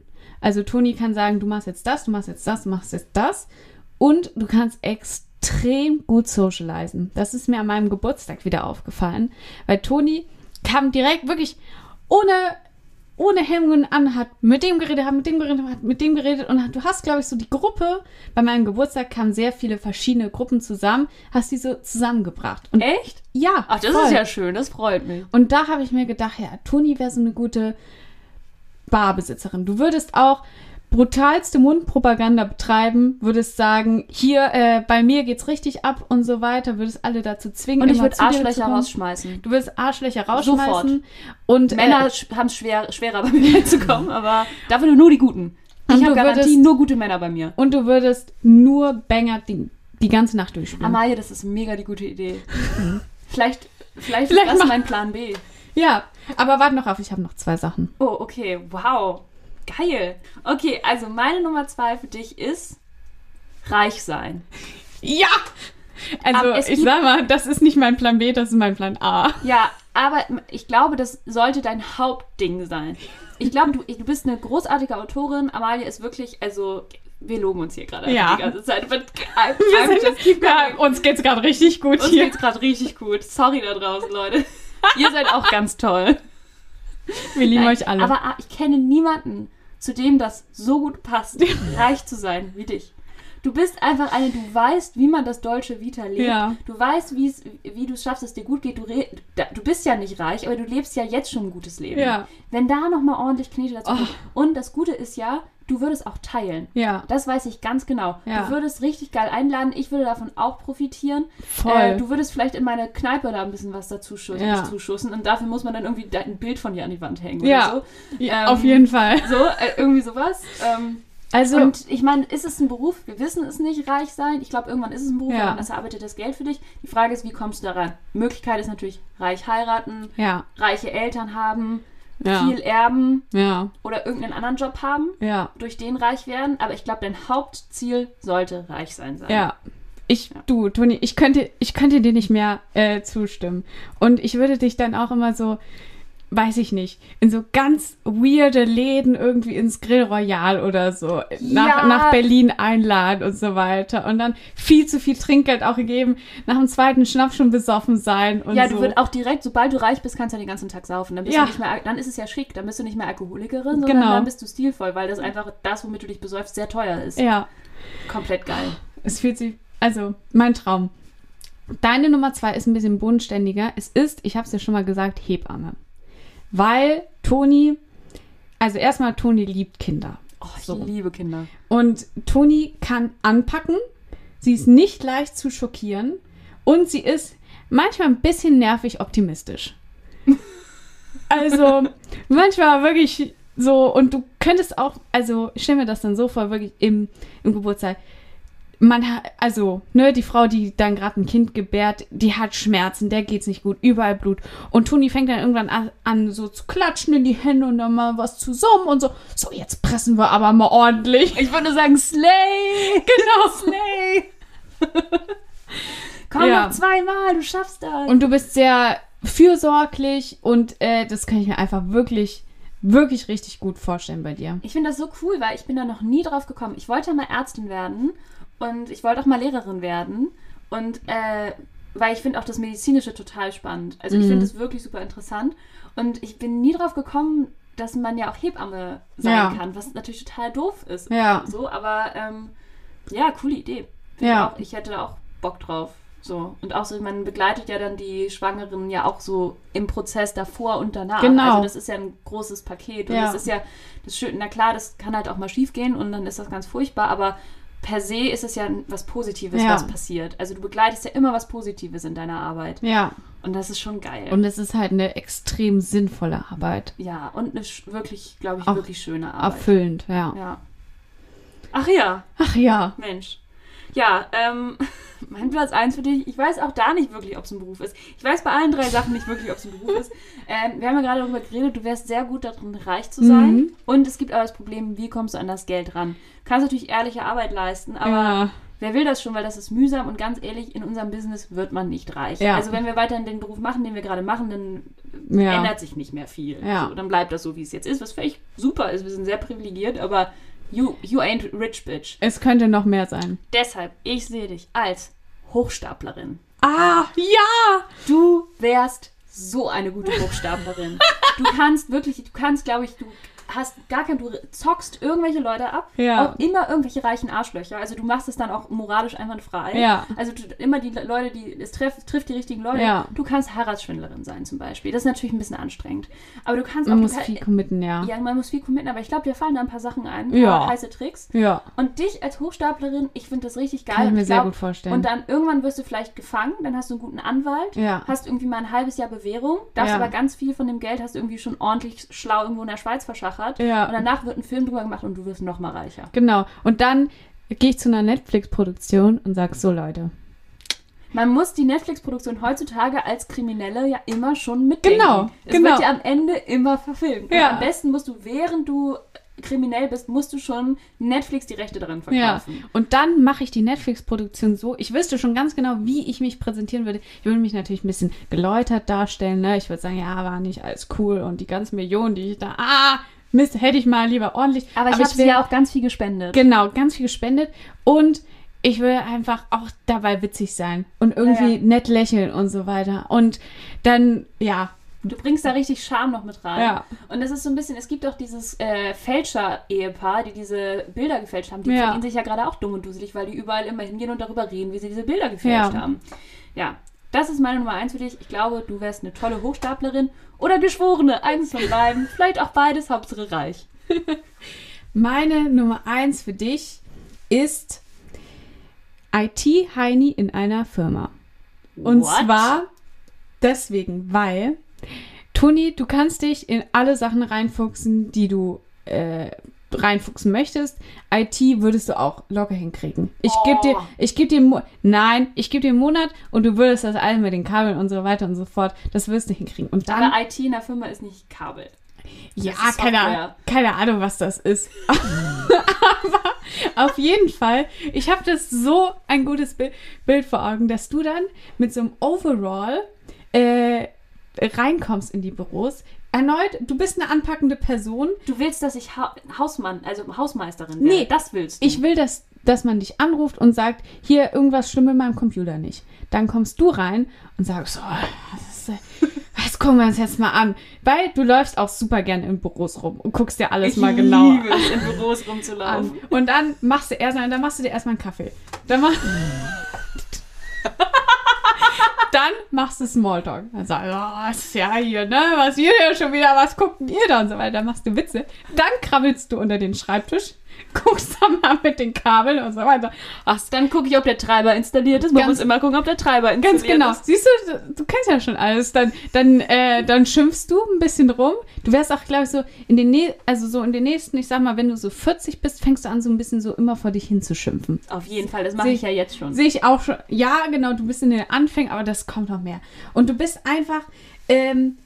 Also Toni kann sagen, du machst jetzt das, du machst jetzt das, du machst jetzt das. Und du kannst extrem gut socialisen. Das ist mir an meinem Geburtstag wieder aufgefallen. Weil Toni kam direkt wirklich ohne, ohne Hemmungen an, hat mit dem geredet, hat mit dem geredet, hat mit dem geredet. Und hat, du hast, glaube ich, so die Gruppe, bei meinem Geburtstag kamen sehr viele verschiedene Gruppen zusammen, hast die so zusammengebracht. Und Echt? ja, Ach, das voll. ist ja schön, das freut mich. Und da habe ich mir gedacht, ja, Toni wäre so eine gute Barbesitzerin. Du würdest auch brutalste Mundpropaganda betreiben, würdest sagen, hier äh, bei mir geht's richtig ab und so weiter, würdest alle dazu zwingen. Und ich würde zu zu Arschlöcher kommen. rausschmeißen. Du würdest Arschlöcher Sofort. rausschmeißen und Männer äh, haben es schwer, schwerer, bei mir reinzukommen, aber dafür nur die Guten. Ich habe Garantie würdest- nur gute Männer bei mir. und du würdest nur Banger die, die ganze Nacht durchspielen. Amalia, das ist mega die gute Idee. vielleicht, vielleicht, Vielleicht ist das mein Plan B. Ja, aber warte noch auf, ich habe noch zwei Sachen. Oh, okay, wow. Geil. Okay, also meine Nummer zwei für dich ist reich sein. Ja! Also, ich sag mal, das ist nicht mein Plan B, das ist mein Plan A. Ja, aber ich glaube, das sollte dein Hauptding sein. Ich glaube, du, du bist eine großartige Autorin. Amalia ist wirklich, also, wir loben uns hier gerade Ja. die ganze Zeit. I'm, Wir sind, ja, uns geht's gerade richtig gut Uns hier. geht's gerade richtig gut. Sorry da draußen, Leute. Ihr seid auch ganz toll. Wir lieben Nein, euch alle. Aber ah, ich kenne niemanden, zu dem das so gut passt, reich zu sein wie dich. Du bist einfach eine, du weißt, wie man das deutsche Vita lebt. Ja. Du weißt, wie du es schaffst, dass es dir gut geht. Du, du bist ja nicht reich, aber du lebst ja jetzt schon ein gutes Leben. Ja. Wenn da nochmal ordentlich Knete dazu Oh. kommt. Und das Gute ist ja, du würdest auch teilen. ja, Das weiß ich ganz genau. Ja. Du würdest richtig geil einladen. Ich würde davon auch profitieren. voll. Äh, du würdest vielleicht in meine Kneipe da ein bisschen was dazu Ja. zuschussen. Und dafür muss man dann irgendwie ein Bild von dir an die Wand hängen Ja. oder so. ja, ähm, auf jeden Fall. So, äh, irgendwie sowas. Ähm, Also, und ich meine, ist es ein Beruf? Wir wissen es nicht, reich sein. Ich glaube, irgendwann ist es ein Beruf, Ja. das erarbeitet das Geld für dich. Die Frage ist, wie kommst du daran? Möglichkeit ist natürlich reich heiraten, ja, reiche Eltern haben, ja, viel erben ja, oder irgendeinen anderen Job haben, ja, durch den reich werden. Aber ich glaube, dein Hauptziel sollte reich sein sein. ja. Ich, du, Toni, ich könnte, ich könnte dir nicht mehr äh, zustimmen. Und ich würde dich dann auch immer so, weiß ich nicht, in so ganz weirde Läden irgendwie ins Grill Royal oder so nach, Ja. nach Berlin einladen und so weiter. Und dann viel zu viel Trinkgeld auch gegeben, nach dem zweiten Schnaps schon besoffen sein und Ja, so. du wirst auch direkt, sobald du reich bist, kannst du ja den ganzen Tag saufen. Dann bist Ja. du nicht mehr, dann ist es ja schick, dann bist du nicht mehr Alkoholikerin, sondern Genau. dann bist du stilvoll, weil das einfach das, womit du dich besäufst, sehr teuer ist. ja. Komplett geil. Es fühlt sich, also mein Traum. Deine Nummer zwei ist ein bisschen bodenständiger. Es ist, ich habe es ja schon mal gesagt, Hebamme. Weil Toni, also erstmal, Toni liebt Kinder. Oh, ich So. liebe Kinder. Und Toni kann anpacken. Sie ist nicht leicht zu schockieren. Und sie ist manchmal ein bisschen nervig optimistisch. Also manchmal wirklich so, und du könntest auch, also ich stelle mir das dann so vor, wirklich im, im Geburtstag. Man hat, also, ne, die Frau, die dann gerade ein Kind gebärt, die hat Schmerzen, der geht's nicht gut, überall Blut. Und Toni fängt dann irgendwann an, an so zu klatschen in die Hände und dann mal was zu summen und so. So, jetzt pressen wir aber mal ordentlich. Ich würde sagen, Slay! Genau. Slay! Komm Ja. noch zweimal, du schaffst das. Und du bist sehr fürsorglich und äh, das kann ich mir einfach wirklich, wirklich richtig gut vorstellen bei dir. ich finde das so cool, weil ich bin da noch nie drauf gekommen. Ich wollte mal Ärztin werden und ich wollte auch mal Lehrerin werden. Und äh, weil ich finde auch das Medizinische total spannend. Also ich Mhm. finde es wirklich super interessant. Und ich bin nie drauf gekommen, dass man ja auch Hebamme sein Ja. kann, was natürlich total doof ist. Ja. So, aber ähm, ja, coole Idee. Find Ja. Ich, auch, ich hätte auch Bock drauf. So. Und auch so, man begleitet ja dann die Schwangeren ja auch so im Prozess davor und danach. Genau. Also das ist ja ein großes Paket. Und Ja. das ist ja das Schöne, na klar, das kann halt auch mal schief gehen und dann ist das ganz furchtbar, aber per se ist es ja was Positives, Ja. was passiert. Also du begleitest ja immer was Positives in deiner Arbeit. Ja. Und das ist schon geil. Und es ist halt eine extrem sinnvolle Arbeit. ja, und eine wirklich, glaube ich, Auch wirklich schöne Arbeit. Erfüllend, ja. Ja. Ach ja, Ach ja. Mensch. Ja, ähm, mein Platz 1 für dich. Ich weiß auch da nicht wirklich, ob es ein Beruf ist. Ich weiß bei allen drei Sachen nicht wirklich, ob es ein Beruf ist. Ähm, wir haben ja gerade darüber geredet, du wärst sehr gut darin, reich zu sein. Mhm. Und es gibt aber das Problem, wie kommst du an das Geld ran? Du kannst natürlich ehrliche Arbeit leisten, aber Ja. wer will das schon, weil das ist mühsam und ganz ehrlich, in unserem Business wird man nicht reich. Ja. Also wenn wir weiterhin den Beruf machen, den wir gerade machen, dann Ja. ändert sich nicht mehr viel. So, dann bleibt das so, wie es jetzt ist, was völlig super ist. Wir sind sehr privilegiert, aber you, you ain't rich, bitch. Es könnte noch mehr sein. Deshalb, ich sehe dich als Hochstaplerin. Ah, ja! Du wärst so eine gute Hochstaplerin. du kannst wirklich, du kannst, glaube ich, du hast gar kein, du zockst irgendwelche Leute ab, Ja. auch immer irgendwelche reichen Arschlöcher. Also du machst es dann auch moralisch einwandfrei. Ja. Also du, immer die Leute, die es trifft, trifft die richtigen Leute. Ja. Du kannst Heiratsschwindlerin sein zum Beispiel. Das ist natürlich ein bisschen anstrengend. Aber du kannst Man auch muss du kann- viel committen, ja. ja, man muss viel committen, aber ich glaube, dir fallen da ein paar Sachen ein, ein Ja. paar heiße Tricks. Ja. Und dich als Hochstaplerin, ich finde das richtig geil. Kann ich mir sehr glaub- gut vorstellen. Und dann irgendwann wirst du vielleicht gefangen, dann hast du einen guten Anwalt, Ja. hast irgendwie mal ein halbes Jahr Bewährung, darfst aber ganz viel von dem Geld hast du irgendwie schon ordentlich schlau irgendwo in der Schweiz verschachert. Ja. Und danach wird ein Film drüber gemacht und du wirst noch mal reicher. Genau. Und dann gehe ich zu einer Netflix-Produktion und sage, so Leute. Man muss die Netflix-Produktion heutzutage als Kriminelle ja immer schon mitdenken. Genau, Es genau. wird ja am Ende immer verfilmt. Ja. Und am besten musst du, während du kriminell bist, musst du schon Netflix die Rechte daran Ja. verkaufen. Und dann mache ich die Netflix-Produktion so. Ich wüsste schon ganz genau, wie ich mich präsentieren würde. Ich würde mich natürlich ein bisschen geläutert darstellen. Ne? Ich würde sagen, ja, war nicht alles cool. Und die ganzen Millionen, die ich da. Ah, Mist, hätte ich mal lieber ordentlich. Aber ich habe sie wär- ja auch ganz viel gespendet. Genau, ganz viel gespendet. Und ich will einfach auch dabei witzig sein und irgendwie Ja, ja. nett lächeln und so weiter. Und dann, ja, Du bringst da richtig Charme noch mit rein. Ja. Und das ist so ein bisschen, es gibt auch dieses äh, Fälscher-Ehepaar, die diese Bilder gefälscht haben. Die Ja. verdienen sich ja gerade auch dumm und dusselig, weil die überall immer hingehen und darüber reden, wie sie diese Bilder gefälscht Ja. haben. Ja, das ist meine Nummer eins für dich. Ich glaube, du wärst eine tolle Hochstaplerin oder Geschworene. Eins von beiden. Vielleicht auch beides, Hauptsache reich. Meine Nummer eins für dich ist IT-Heini in einer Firma. Und What? zwar deswegen, weil, Toni, du kannst dich in alle Sachen reinfuchsen, die du äh, reinfuchsen möchtest. IT würdest du auch locker hinkriegen. Ich gebe dir, Oh. ich gebe dir, Mo- nein, ich gebe dir einen Monat und du würdest das alles mit den Kabeln und so weiter und so fort, das wirst du hinkriegen. Und dann, Aber IT in der Firma ist nicht Kabel. ja, keine, Software. keine Ahnung, was das ist. Aber auf jeden Fall, ich habe das so ein gutes Bild, Bild vor Augen, dass du dann mit so einem Overall äh, reinkommst in die Büros. Erneut, du bist eine anpackende Person. Du willst, dass ich ha Hausmann, also Hausmeisterin werde. Nee, das willst du. Ich will, dass, dass man dich anruft und sagt, hier, irgendwas stimmt mit meinem Computer nicht. Dann kommst du rein und sagst, oh, das, ist, äh, gucken wir uns jetzt mal an. Weil du läufst auch super gern in Büros rum und guckst dir alles ich mal genau liebe es, in Büros rumzulaufen. an. Und dann machst du erstmal, dann machst du dir erstmal einen Kaffee. Dann, mach, dann machst du Smalltalk. Dann sagst du, oh, was ist ja hier, ne? Was hier schon wieder, was guckt ihr da und so weiter. Dann machst du Witze. Dann krabbelst du unter den Schreibtisch, guckst dann mal mit den Kabeln und so weiter. Ach, Dann gucke ich, ob der Treiber installiert ist. Man Ganz- muss immer gucken, ob der Treiber installiert Ganz genau. ist. Siehst du, du, du kennst ja schon alles. Dann, dann, äh, dann schimpfst du ein bisschen rum. Du wärst auch, glaube ich, so in den, nä- also so in den nächsten, ich sag mal, wenn du so 40 bist, fängst du an, so ein bisschen so immer vor dich hinzuschimpfen. Auf jeden Fall, das mache Seh- ich ja jetzt schon. Sehe ich auch schon. Ja, genau, du bist in den Anfängen, aber das kommt noch mehr. Und du bist einfach, ähm,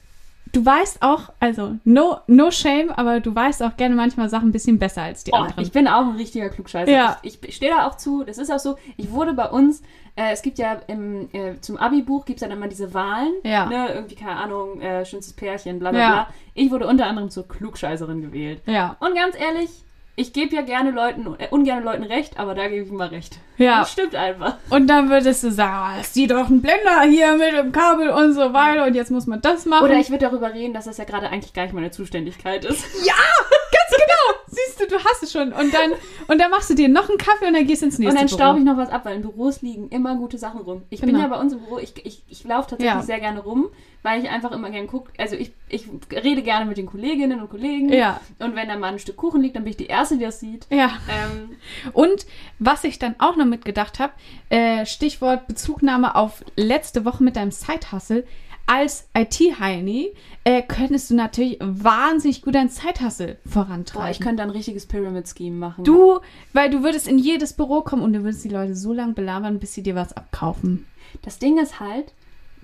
du weißt auch, also no, no shame, aber du weißt auch gerne manchmal Sachen ein bisschen besser als die Oh, anderen. ich bin auch ein richtiger Klugscheißer. Ja. Ich, ich stehe da auch zu. Das ist auch so. Ich wurde bei uns, äh, es gibt ja im, äh, zum Abi-Buch gibt es dann immer diese Wahlen. Ja. Ne, irgendwie, keine Ahnung, äh, schönstes Pärchen, bla bla Ja. bla. Ich wurde unter anderem zur Klugscheißerin gewählt. ja, Und ganz ehrlich, ich gebe ja gerne Leuten, äh, ungerne Leuten recht, aber da gebe ich immer recht. ja. Das stimmt einfach. Und dann würdest du sagen, oh, ist die doch ein Blender hier mit dem Kabel und so weiter und jetzt muss man das machen. Oder ich würde darüber reden, dass das ja gerade eigentlich gar nicht meine Zuständigkeit ist. ja, ganz genau. Siehst du, du hast es schon. Und dann, und dann machst du dir noch einen Kaffee und dann gehst du ins nächste Und dann Büro. staube ich noch was ab, weil in Büros liegen immer gute Sachen rum. Ich bin Genau. ja bei uns im Büro, ich, ich, ich laufe tatsächlich Ja. sehr gerne rum, weil ich einfach immer gerne gucke. Also ich, ich rede gerne mit den Kolleginnen und Kollegen. Ja. Und wenn da mal ein Stück Kuchen liegt, dann bin ich die Erste, die das sieht. Ja. Ähm, Und was ich dann auch noch mitgedacht habe, äh, Stichwort Bezugnahme auf letzte Woche mit deinem Side-Hustle. Als IT-Heini äh, könntest du natürlich wahnsinnig gut dein Side-Hustle vorantreiben. boah, ich könnte ein richtiges Pyramid-Scheme machen. du, weil du würdest in jedes Büro kommen und du würdest die Leute so lange belabern, bis sie dir was abkaufen. Das Ding ist halt,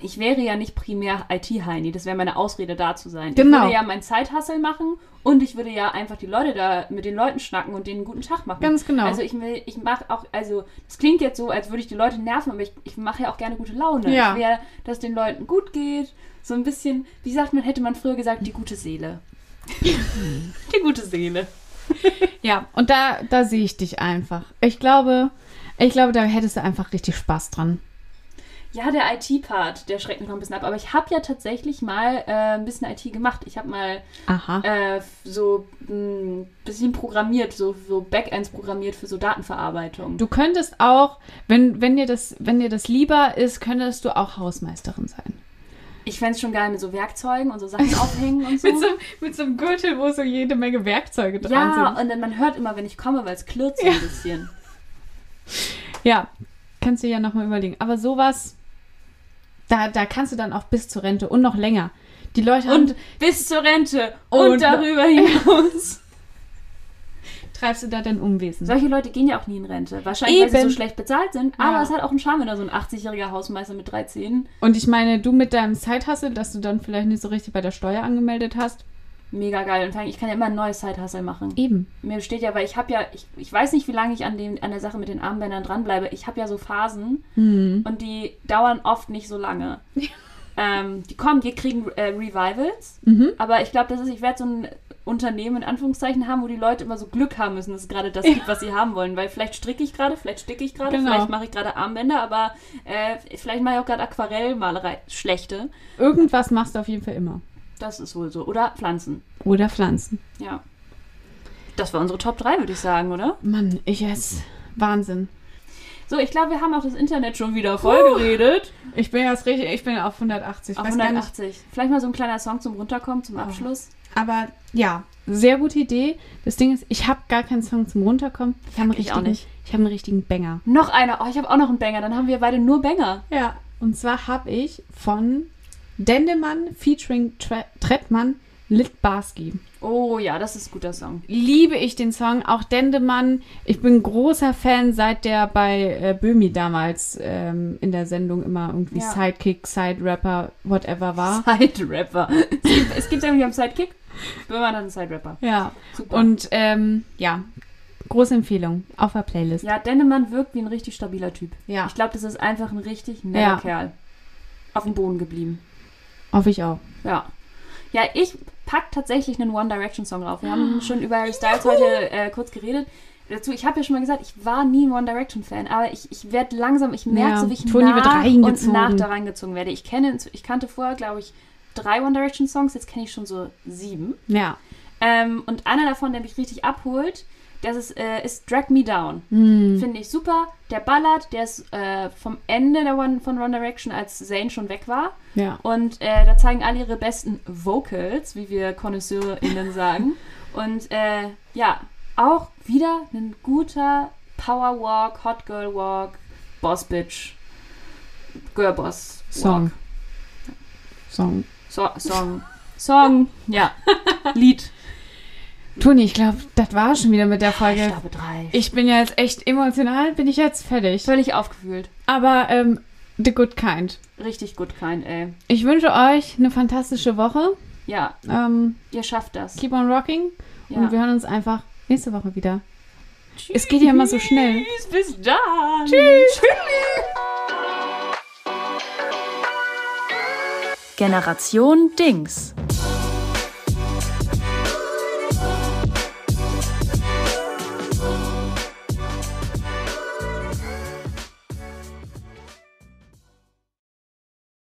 ich wäre ja nicht primär IT-Heini. Das wäre meine Ausrede, da zu sein. Genau. Ich würde ja mein Zeithassel machen und ich würde ja einfach die Leute da mit den Leuten schnacken und denen einen guten Tag machen. Ganz genau. Also ich will, ich mache auch, also das klingt jetzt so, als würde ich die Leute nerven, aber ich, ich mache ja auch gerne gute Laune. Ja. Ich will, dass es den Leuten gut geht. So ein bisschen, wie sagt man, hätte man früher gesagt, die gute Seele. die gute Seele. Ja, und da, da sehe ich dich einfach. Ich glaube, ich glaube, da hättest du einfach richtig Spaß dran. Ja, der IT-Part, der schreckt mich noch ein bisschen ab. Aber ich habe ja tatsächlich mal äh, ein bisschen IT gemacht. Ich habe mal äh, so ein bisschen programmiert, so, so Backends programmiert für so Datenverarbeitung. Du könntest auch, wenn, wenn, dir das, wenn dir das lieber ist, könntest du auch Hausmeisterin sein. Ich fände es schon geil mit so Werkzeugen und so Sachen aufhängen und so. Mit so, mit so einem Gürtel, wo so jede Menge Werkzeuge dran ja, sind. und dann man hört immer, wenn ich komme, weil es klirrt so ein bisschen. Ja, kannst du ja nochmal überlegen. Aber sowas, da, da kannst du dann auch bis zur Rente und noch länger. Die Leute haben, Und bis zur Rente und, Und- darüber hinaus. treibst du da dein Unwesen. Solche Leute gehen ja auch nie in Rente. Wahrscheinlich, weil sie Eben. so schlecht bezahlt sind. Aber Ja. es hat auch einen Charme, wenn da so ein 80-jähriger Hausmeister mit drei Zähnen. Und ich meine, du mit deinem Side-Hustle, dass du dann vielleicht nicht so richtig bei der Steuer angemeldet hast. Mega geil. Und ich kann ja immer ein neues Side-Hustle machen. Eben. Mir steht ja, weil ich habe ja, ich, ich weiß nicht, wie lange ich an, dem, an der Sache mit den Armbändern dranbleibe. Ich habe ja so Phasen Hm. und die dauern oft nicht so lange. ähm, die kommen, die kriegen äh, Revivals. Mhm. Aber ich glaube, das ist, ich werde so ein Unternehmen in Anführungszeichen haben, wo die Leute immer so Glück haben müssen, dass es gerade das gibt, was sie haben wollen. Weil vielleicht stricke ich gerade, vielleicht sticke ich gerade, Genau. vielleicht mache ich gerade Armbänder, aber äh, vielleicht mache ich auch gerade Aquarellmalerei. Schlechte. Irgendwas machst du auf jeden Fall immer. Das ist wohl so. Oder Pflanzen. Oder Pflanzen. Ja. Das war unsere Top 3, würde ich sagen, oder? Mann, ich esse. Wahnsinn. So, ich glaube, wir haben auch das Internet schon wieder voll geredet. Ich bin jetzt richtig, ich bin auf 180. Ich Auf weiß gar nicht. 180. Vielleicht mal so ein kleiner Song zum Runterkommen, zum Abschluss. Aber ja, sehr gute Idee. Das Ding ist, ich habe gar keinen Song zum Runterkommen. Ich habe einen Ich auch richtigen, nicht. ich habe einen richtigen Banger. Noch einer. Oh, ich habe auch noch einen Banger. Dann haben wir beide nur Banger. Ja. Und zwar habe ich von Dendemann featuring Tre Trettmann Litbarski. Oh ja, das ist ein guter Song. Liebe ich den Song. Auch Dendemann. Ich bin großer Fan, seit der bei äh, Böhmi damals ähm, in der Sendung immer irgendwie Ja. Sidekick, Side-Rapper, whatever war. Side-Rapper. Es gibt, irgendwie einen Sidekick. Böhmer hat einen Side-Rapper. Ja. Super. Und ähm, ja, große Empfehlung auf der Playlist. ja, Dennemann wirkt wie ein richtig stabiler Typ. Ja. Ich glaube, das ist einfach ein richtig netter Ja. Kerl. Auf dem Boden geblieben. Hoffe ich auch. Ja. Ja, ich pack tatsächlich einen One Direction Song drauf. Wir haben schon über Harry Styles heute äh, kurz geredet. Dazu, ich habe ja schon mal gesagt, ich war nie ein One Direction Fan, aber ich, ich werde langsam, ich merke Ja, so, wie ich wird nach und nach da reingezogen werde. Ich kenne, ich kannte vorher, glaube ich, drei One Direction Songs, jetzt kenne ich schon so sieben. Ja. Ähm, und einer davon, der mich richtig abholt, das ist, äh, ist Drag Me Down. Hm. Finde ich super. Der ballert, der ist äh, vom Ende der One, von One Direction, als Zayn schon weg war. Ja. Und äh, da zeigen alle ihre besten Vocals, wie wir KonnoisseurInnen sagen. Und äh, ja, auch wieder ein guter Power Walk, Hot Girl Walk, Boss Bitch, Girl Boss Walk. Song. Song. So Song. Song. Ja. Lied. Toni, ich glaube, das war schon wieder mit der Ich Folge. glaube drei. Ich bin ja jetzt echt emotional, bin ich jetzt fertig. Völlig aufgefühlt. Aber ähm, The Good Kind. Richtig gut kein, ey. Ich wünsche euch eine fantastische Woche. Ja, Ähm, ihr schafft das. keep on rocking. Ja. Und wir hören uns einfach nächste Woche wieder. Es geht ja immer so schnell. Tschüss, bis dann. Tschüss. Generation Dings.